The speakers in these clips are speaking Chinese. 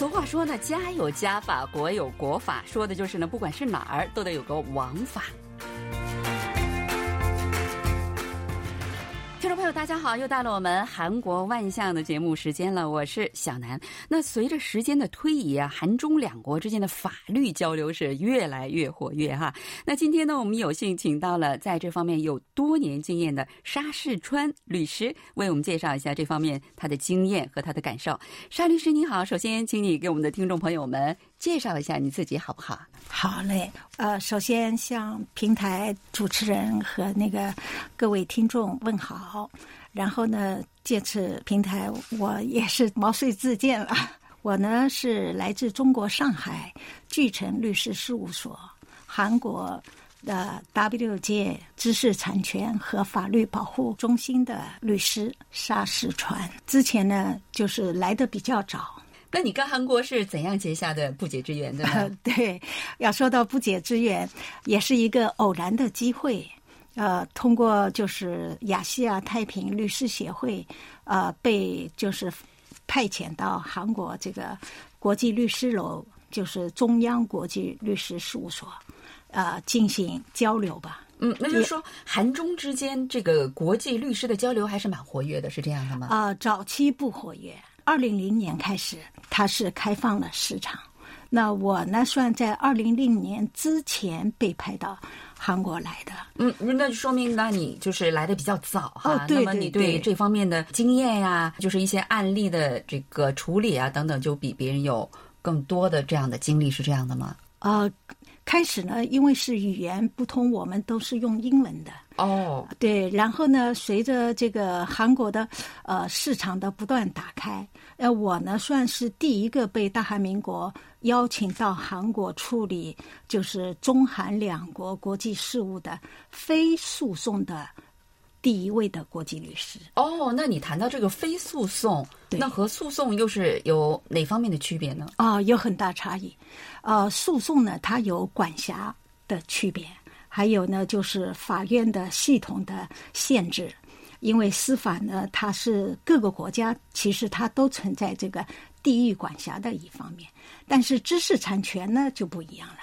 俗话说呢，家有家法，国有国法，说的就是呢，不管是哪儿，都得有个王法。大家好，又到了我们韩国万象的节目时间了，我是小南。那随着时间的推移啊，韩中两国之间的法律交流是越来越活跃哈。那今天呢，我们有幸请到了在这方面有多年经验的沙世川律师，为我们介绍一下这方面他的经验和他的感受。沙律师你好，首先请你给我们的听众朋友们介绍一下你自己好不好？好嘞，呃，首先向平台主持人和那个各位听众问好，然后呢，借此平台我也是毛遂自荐了。我呢是来自中国上海聚成律师事务所，韩国的 W 界知识产权和法律保护中心的律师沙世川。之前呢就是来的比较早。那你跟韩国是怎样结下的不解之缘的呢？对，要说到不解之缘，也是一个偶然的机会。呃，通过就是亚细亚太平律师协会，呃，被就是派遣到韩国这个国际律师楼，就是中央国际律师事务所，呃，进行交流吧。嗯，那就是说韩中之间这个国际律师的交流还是蛮活跃的，是这样的吗？啊，早期不活跃。二零零年开始，它是开放了市场。那我呢，算在二零零年之前被派到韩国来的。嗯，那就说明那你就是来的比较早哈。哦，对对对。那么你对这方面的经验呀，就是一些案例的这个处理啊等等，就比别人有更多的这样的经历，是这样的吗？啊，开始呢，因为是语言不通，我们都是用英文的。哦，对，然后呢，随着这个韩国的呃市场的不断打开，呃，我呢算是第一个被大韩民国邀请到韩国处理就是中韩两国国际事务的非诉讼的第一位的国际律师。哦，那你谈到这个非诉讼，那和诉讼又是有哪方面的区别呢？啊，有很大差异。呃，诉讼呢，它有管辖的区别。还有呢，就是法院的系统的限制，因为司法呢，它是各个国家其实它都存在这个地域管辖的一方面，但是知识产权呢就不一样了，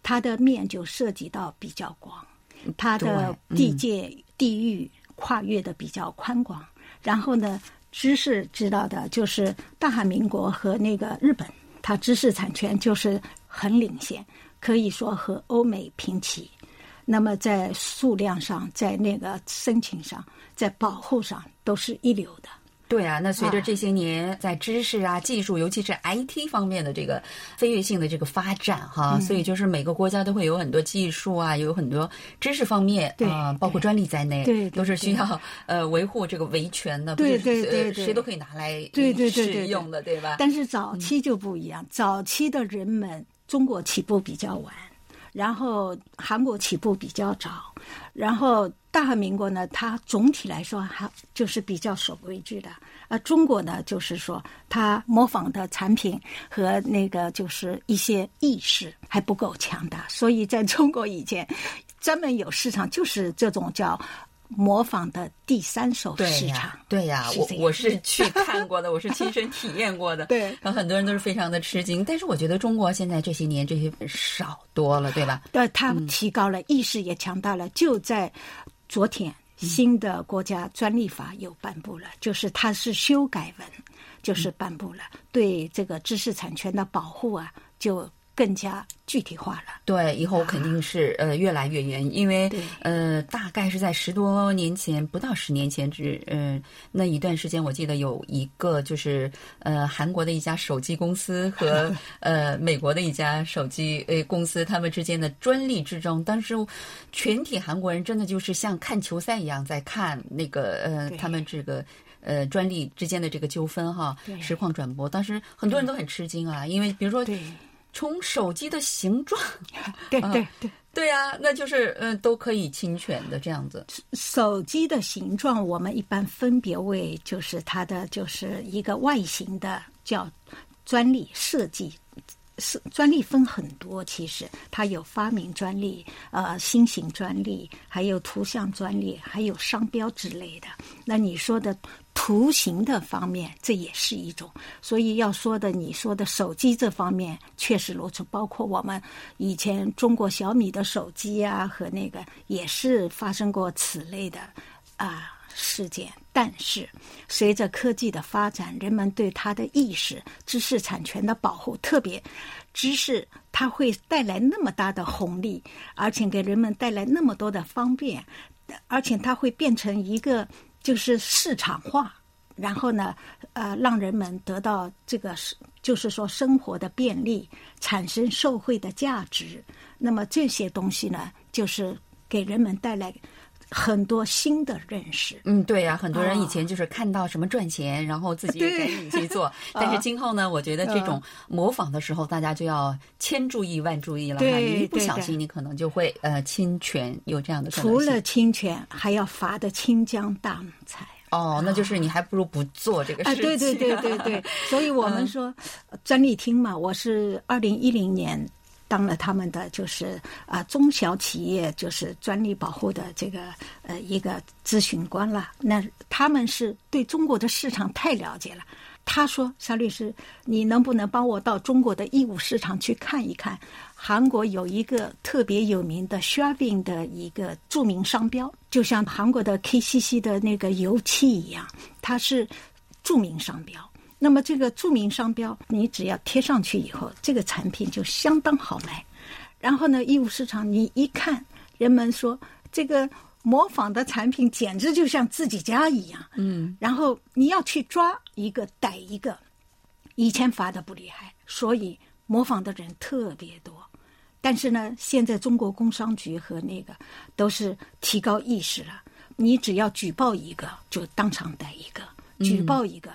它的面就涉及到比较广，它的地界地域跨越的比较宽广。然后呢，知识知道的就是大韩民国和那个日本，它知识产权就是很领先，可以说和欧美平齐。那么在数量上，在那个申请上，在保护上都是一流的。对啊，那随着这些年在知识啊、技术，尤其是 IT 方面的这个飞跃性的这个发展哈，所以就是每个国家都会有很多技术啊，有很多知识方面啊，包括专利在内，对，都是需要呃维护这个维权的，对对对，谁都可以拿来对对使用的，对吧？但是早期就不一样，早期的人们，中国起步比较晚。然后韩国起步比较早，然后大韩民国呢，它总体来说还就是比较守规矩的。而中国呢，就是说它模仿的产品和那个就是一些意识还不够强大，所以在中国以前专门有市场，就是这种叫。模仿的第三手市场，对呀，我我是去看过的，我是亲身体验过的，对，然后很多人都是非常的吃惊。但是我觉得中国现在这些年这些少多了，对吧？对，它提高了，意识也强大了。就在昨天，新的国家专利法又颁布了，就是它是修改文，就是颁布了，对这个知识产权的保护啊，就。更加具体化了，对，以后肯定是呃越来越严，因为呃大概是在十多年前，不到十年前，只呃那一段时间，我记得有一个就是呃韩国的一家手机公司和 呃美国的一家手机呃公司，他们之间的专利之争，当时全体韩国人真的就是像看球赛一样在看那个呃他们这个呃专利之间的这个纠纷哈，实况转播，当时很多人都很吃惊啊，因为比如说。从手机的形状，对对对对啊，那就是嗯，都可以侵权的这样子。手机的形状，我们一般分别为就是它的就是一个外形的叫专利设计是专利分很多，其实它有发明专利、呃新型专利，还有图像专利，还有商标之类的。那你说的图形的方面，这也是一种。所以要说的，你说的手机这方面确实如此，包括我们以前中国小米的手机啊，和那个也是发生过此类的啊。事件，但是随着科技的发展，人们对它的意识、知识产权的保护，特别知识它会带来那么大的红利，而且给人们带来那么多的方便，而且它会变成一个就是市场化，然后呢，呃，让人们得到这个是就是说生活的便利，产生社会的价值。那么这些东西呢，就是给人们带来。很多新的认识，嗯，对呀，很多人以前就是看到什么赚钱，然后自己赶紧去做。但是今后呢，我觉得这种模仿的时候，大家就要千注意万注意了哈，一不小心你可能就会呃侵权，有这样的除了侵权，还要罚的倾家荡产。哦，那就是你还不如不做这个事情。对对对对对，所以我们说专利厅嘛，我是二零一零年。当了他们的就是啊中小企业就是专利保护的这个呃一个咨询官了。那他们是对中国的市场太了解了。他说：“肖律师，你能不能帮我到中国的义乌市场去看一看？韩国有一个特别有名的 Shaving 的一个著名商标，就像韩国的 KCC 的那个油漆一样，它是著名商标。”那么这个著名商标，你只要贴上去以后，这个产品就相当好卖。然后呢，义乌市场你一看，人们说这个模仿的产品简直就像自己家一样。嗯。然后你要去抓一个逮一个，以前罚的不厉害，所以模仿的人特别多。但是呢，现在中国工商局和那个都是提高意识了，你只要举报一个，就当场逮一个；举报一个。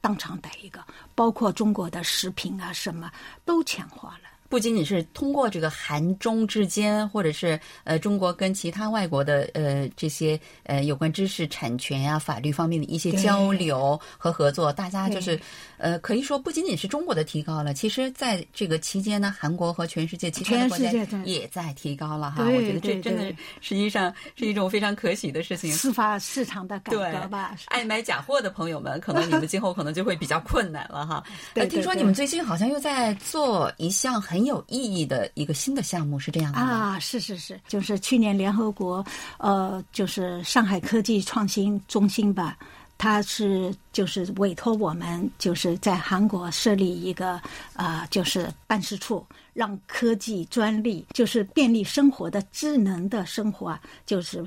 当场逮一个，包括中国的食品啊，什么都强化了。不仅仅是通过这个韩中之间，或者是呃中国跟其他外国的呃这些呃有关知识产权呀、法律方面的一些交流和合作，大家就是呃可以说不仅仅是中国的提高了，其实在这个期间呢，韩国和全世界其他的国家也在提高了哈。我觉得这真的实际上是一种非常可喜的事情。司法市场的改革吧，爱买假货的朋友们，可能你们今后可能就会比较困难了哈。听说你们最近好像又在做一项很。很有意义的一个新的项目是这样的啊，是是是，就是去年联合国呃，就是上海科技创新中心吧，它是就是委托我们，就是在韩国设立一个啊，就是办事处，让科技专利就是便利生活的智能的生活啊，就是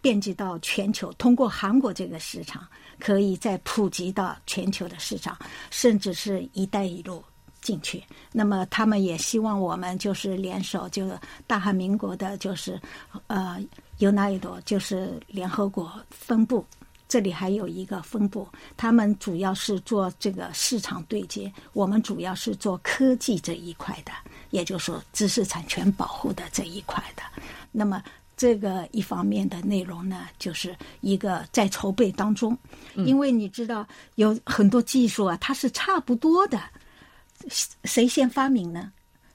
遍及到全球，通过韩国这个市场，可以再普及到全球的市场，甚至是一带一路。进去，那么他们也希望我们就是联手，就大韩民国的，就是呃尤纳一朵，就是联合国分部，这里还有一个分部，他们主要是做这个市场对接，我们主要是做科技这一块的，也就是说知识产权保护的这一块的。那么这个一方面的内容呢，就是一个在筹备当中，因为你知道有很多技术啊，它是差不多的。谁先发明呢？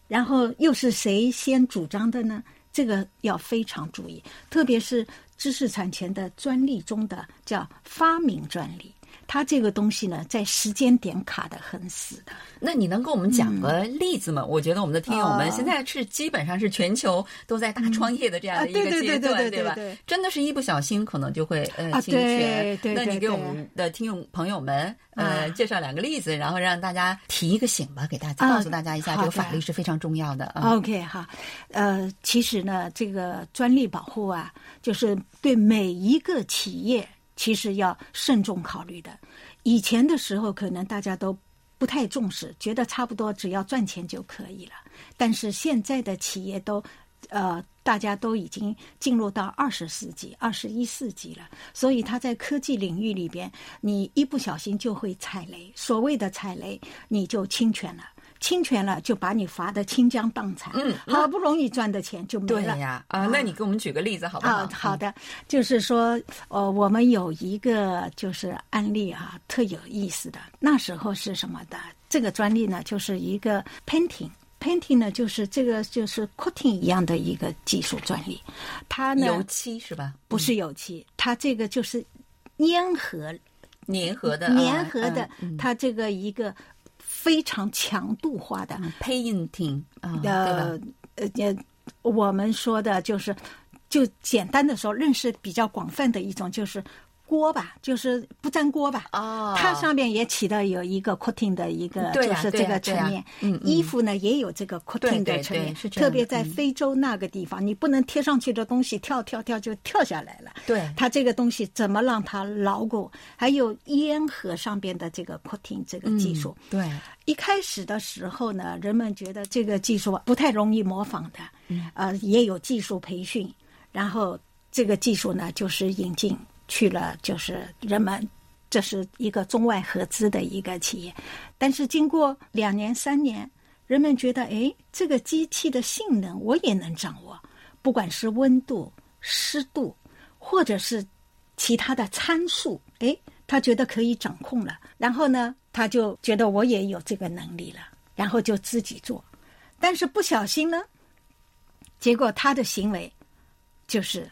然后又是谁先主张的呢？这个要非常注意，特别是知识产权的专利中的叫发明专利。它这个东西呢，在时间点卡的很死的。那你能给我们讲个例子吗？我觉得我们的听友们现在是基本上是全球都在大创业的这样的一个阶段，对吧？真的是一不小心可能就会呃侵权。那你给我们的听友朋友们呃介绍两个例子，然后让大家提一个醒吧，给大家告诉大家一下，这个法律是非常重要的。OK，哈，呃，其实呢，这个专利保护啊，就是对每一个企业。其实要慎重考虑的。以前的时候，可能大家都不太重视，觉得差不多只要赚钱就可以了。但是现在的企业都，呃，大家都已经进入到二十世纪、二十一世纪了，所以他在科技领域里边，你一不小心就会踩雷。所谓的踩雷，你就侵权了。侵权了，就把你罚的倾家荡产。嗯，好不容易赚的钱就没了。对呀，啊，那你给我们举个例子好不好？好的，就是说，呃，我们有一个就是案例啊，特有意思的。那时候是什么的？这个专利呢，就是一个 painting，painting 呢，就是这个就是 coating 一样的一个技术专利，它呢油漆是吧？不是油漆，它这个就是粘合粘合的粘合的嗯，它这个一个非常强度化的。嗯 painting 呃呃，我们说的就是，就简单的说，认识比较广泛的一种就是锅吧，就是不粘锅吧。哦它上面也起到有一个 coating 的一个，就是这个层面。嗯嗯衣服呢也有这个 coating 的层面特别在嗯非洲那个地方，你不能贴上去的东西跳跳跳就跳下来了。对它这个东西怎么让它牢固？还有烟盒上边的这个 coating 这个技术。嗯对，一开始的时候呢，人们觉得这个技术不太容易模仿的，嗯呃，也有技术培训，然后这个技术呢，就是引进去了，就是人们这是一个中外合资的一个企业，但是经过两年三年，人们觉得，哎，这个机器的性能我也能掌握，不管是温度、湿度，或者是其他的参数，哎，他觉得可以掌控了，然后呢，他就觉得我也有这个能力了，然后就自己做，但是不小心呢，结果他的行为就是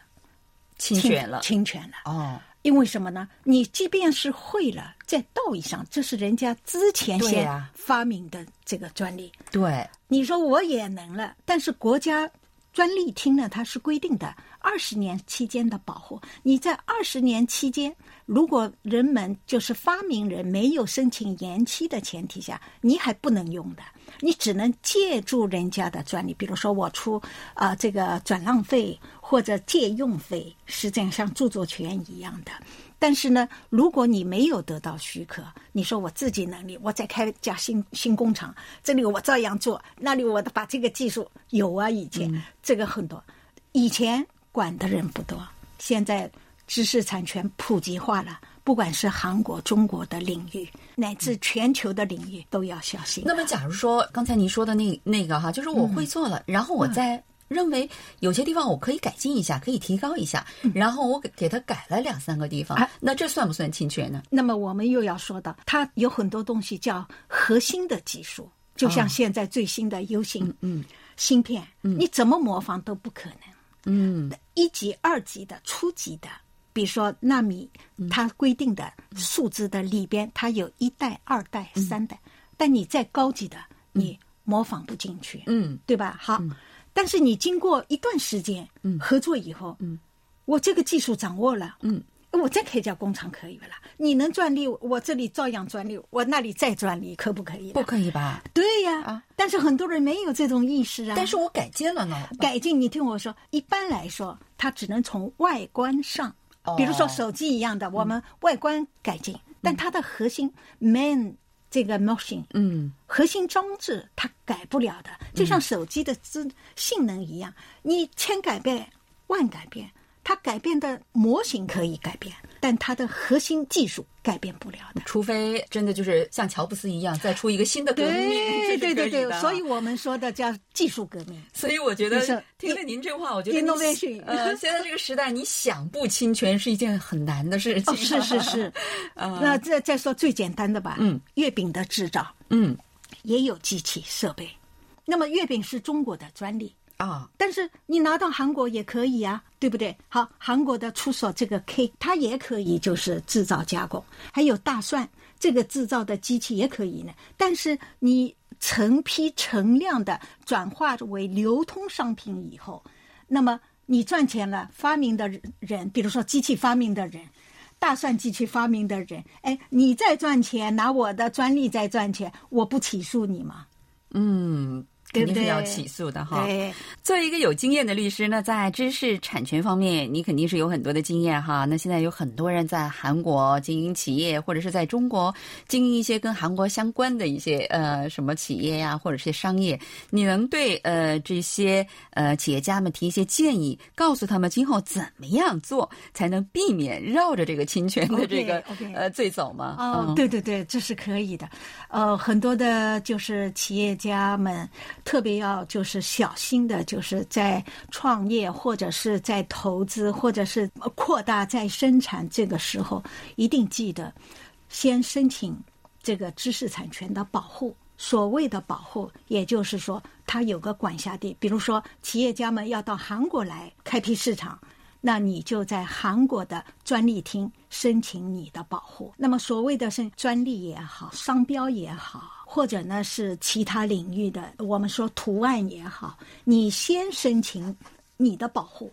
侵权了侵权了。哦，因为什么呢？你即便是会了，在道义上，这是人家之前先发明的这个专利。对，你说我也能了，但是国家专利厅呢，它是规定的二十年期间的保护。你在二十年期间，如果人们就是发明人没有申请延期的前提下，你还不能用的，你只能借助人家的专利，比如说我出啊、这个转让费或者借用费，实际上像著作权一样的。但是呢，如果你没有得到许可，你说我自己能力，我再开一家新新工厂，这里我照样做，那里我把这个技术有啊，以前、这个很多，以前管的人不多，现在知识产权普及化了，不管是韩国、中国的领域，乃至全球的领域，都要小心。那么假如说刚才您说的那那个哈，就是我会做了，然后我再。认为有些地方我可以改进一下，可以提高一下，然后我给给他改了两三个地方，啊。那这算不算侵权呢？那么我们又要说到，它有很多东西叫核心的技术，就像现在最新的 U 型嗯芯片，你怎么模仿都不可能。嗯。一级、二级的、初级的，比如说纳米，它规定的数字的里边，它有一代、二代、三代，但你再高级的，你模仿不进去，嗯。对吧？好，但是你经过一段时间合作以后，我这个技术掌握了，嗯。我再开一家工厂可以了，你能专利，我这里照样专利，我那里再专利，可不可以？不可以吧？对呀，啊但是很多人没有这种意识啊。但是我改进了呢。改进，你听我说，一般来说，它只能从外观上，哦比如说手机一样的，我们外观改进，但它的核心这个 motion，嗯。核心装置它改不了的，就像手机的资性能一样，你千改变万改变，它改变的模型可以改变，但它的核心技术改变不了的。除非真的就是像乔布斯一样，再出一个新的革命，对对对对，所以以我们说的叫技术革命。所以我觉得听了您这话，我觉得你 innovation 呃，现在这个时代，你想不侵权是一件很难的事情。哦，是是是，那再再说最简单的吧，嗯，月饼的制造嗯。也有机器设备，那么月饼是中国的专利，啊，但是你拿到韩国也可以啊，对不对？好，韩国的出手这个 K，它也可以就是制造加工，还有大蒜这个制造的机器也可以呢。但是你成批成量的转化为流通商品以后，那么你赚钱了，发明的人，比如说机器发明的人。大蒜机器发明的人，哎，你在赚钱，拿我的专利在赚钱，我不起诉你吗？嗯，肯定是要起诉的哈。对，作为一个有经验的律师呢，在知识产权方面，你肯定是有很多的经验哈。那现在有很多人在韩国经营企业，或者是在中国经营一些跟韩国相关的一些呃什么企业呀，或者是商业，你能对呃这些呃企业家们提一些建议，告诉他们今后怎么样做才能避免绕着这个侵权的这个呃罪走吗？哦，嗯对对对，这是可以的。呃，很多的就是企业家们特别要就是小心的，就是在创业或者是在投资或者是扩大再生产这个时候，一定记得先申请这个知识产权的保护。所谓的保护，也就是说，它有个管辖地，比如说企业家们要到韩国来开辟市场，那你就在韩国的专利厅申请你的保护。那么所谓的是专利也好，商标也好，或者呢是其他领域的，我们说图案也好，你先申请你的保护，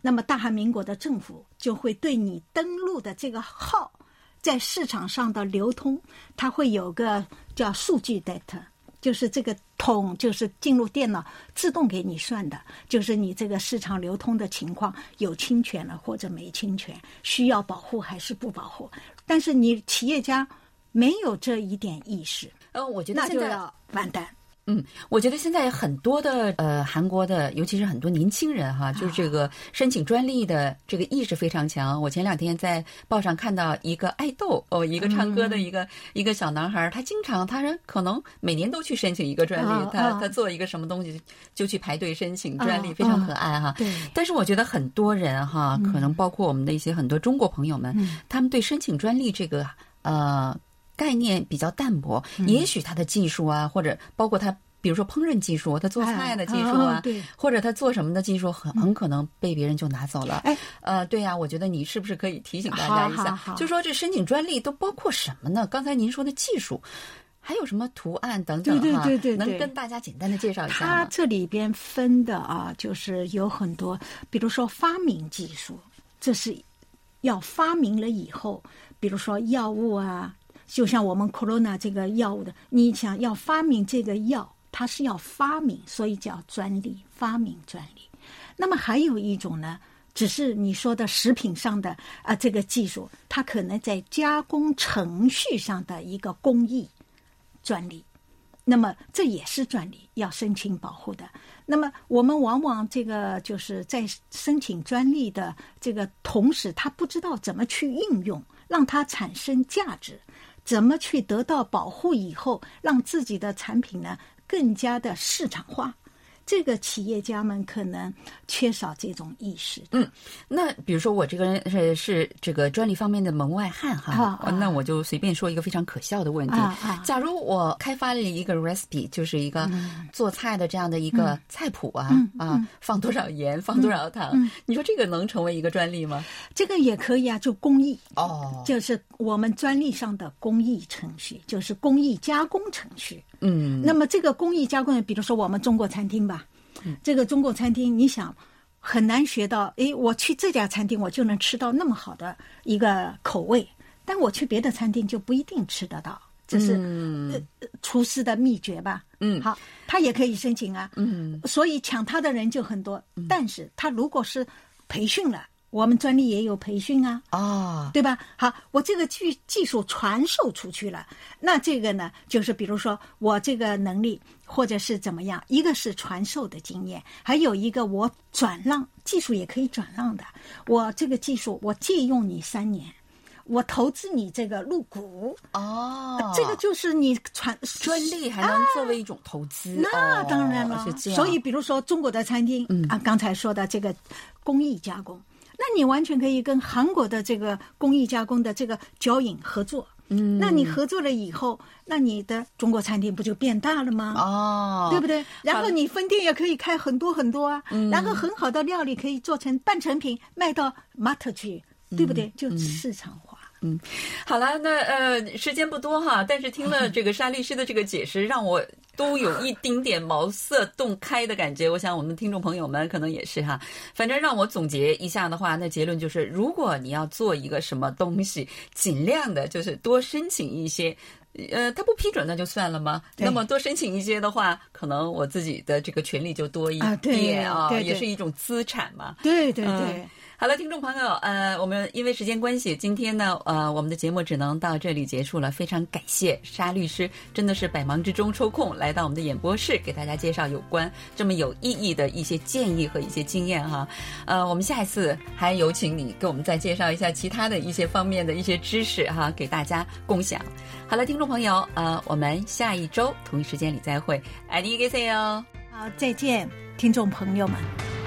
那么大韩民国的政府就会对你登录的这个号。在市场上的流通，它会有个叫数据 data，就是这个桶，就是进入电脑自动给你算的，就是你这个市场流通的情况有侵权了或者没侵权，需要保护还是不保护？但是你企业家没有这一点意识，呃，我觉得那就要完蛋。嗯，我觉得现在很多的呃，韩国的，尤其是很多年轻人哈，就是这个申请专利的这个意识非常强。我前两天在报上看到一个爱豆哦，一个唱歌的一个一个小男孩，他经常他说可能每年都去申请一个专利，他他做一个什么东西就去排队申请专利，非常可爱哈。对。但是我觉得很多人哈，可能包括我们的一些很多中国朋友们，他们对申请专利这个呃。概念比较淡薄，也许他的技术啊，或者包括他，比如说烹饪技术，他做菜的技术啊，或者他做什么的技术，很很可能被别人就拿走了。哎，呃，对呀，我觉得你是不是可以提醒大家一下，就说这申请专利都包括什么呢？刚才您说的技术，还有什么图案等等哈？对对对对，能跟大家简单的介绍一下吗？它这里边分的啊，就是有很多，比如说发明技术，这是要发明了以后，比如说药物啊。就像我们 corona 这个药物的，你想要发明这个药，它是要发明，所以叫专利发明专利。那么还有一种呢，只是你说的食品上的啊这个技术，它可能在加工程序上的一个工艺专利，那么这也是专利要申请保护的。那么我们往往这个就是在申请专利的这个同时，他不知道怎么去应用，让它产生价值。怎么去得到保护以后，让自己的产品呢更加的市场化？这个企业家们可能缺少这种意识。嗯，那比如说我这个人是是这个专利方面的门外汉哈，那我就随便说一个非常可笑的问题：假如我开发了一个 recipe，就是一个做菜的这样的一个菜谱啊啊，放多少盐，放多少糖，你说这个能成为一个专利吗？这个也可以啊，就工艺哦，就是我们专利上的工艺程序，就是工艺加工程序。嗯，那么这个工艺加工，比如说我们中国餐厅吧，这个中国餐厅，你想很难学到，哎，我去这家餐厅我就能吃到那么好的一个口味，但我去别的餐厅就不一定吃得到，这是厨师的秘诀吧？嗯，好，他也可以申请啊，嗯，所以抢他的人就很多，但是他如果是培训了。我们专利也有培训啊，啊，对吧？好，我这个技技术传授出去了，那这个呢，就是比如说我这个能力或者是怎么样，一个是传授的经验，还有一个我转让技术也可以转让的。我这个技术我借用你三年，我投资你这个入股，哦，这个就是你传专利还能作为一种投资，那当然了。所以比如说中国的餐厅啊，刚才说的这个工艺加工。那你完全可以跟韩国的这个工艺加工的这个脚影合作，嗯，那你合作了以后，那你的中国餐厅不就变大了吗？哦，对不对？然后你分店也可以开很多很多啊，嗯然后很好的料理可以做成半成品卖到 mart 去，对不对？就市场化。嗯，好了，那呃，时间不多哈，但是听了这个沙律师的这个解释，让我都有一丁点茅塞顿开的感觉。我想我们听众朋友们可能也是哈。反正让我总结一下的话，那结论就是，如果你要做一个什么东西，尽量的就是多申请一些。呃，他不批准那就算了吗？那么多申请一些的话，可能我自己的这个权利就多一点啊，也是一种资产嘛。对对对。好了，听众朋友，呃，我们因为时间关系，今天呢，呃，我们的节目只能到这里结束了。非常感谢沙律师，真的是百忙之中抽空来到我们的演播室，给大家介绍有关这么有意义的一些建议和一些经验哈。呃，我们下一次还有请你给我们再介绍一下其他的一些方面的一些知识哈，给大家共享。好了，听众朋友，呃，我们下一周同一时间里再会，爱你一个 C。好，再见，听众朋友们。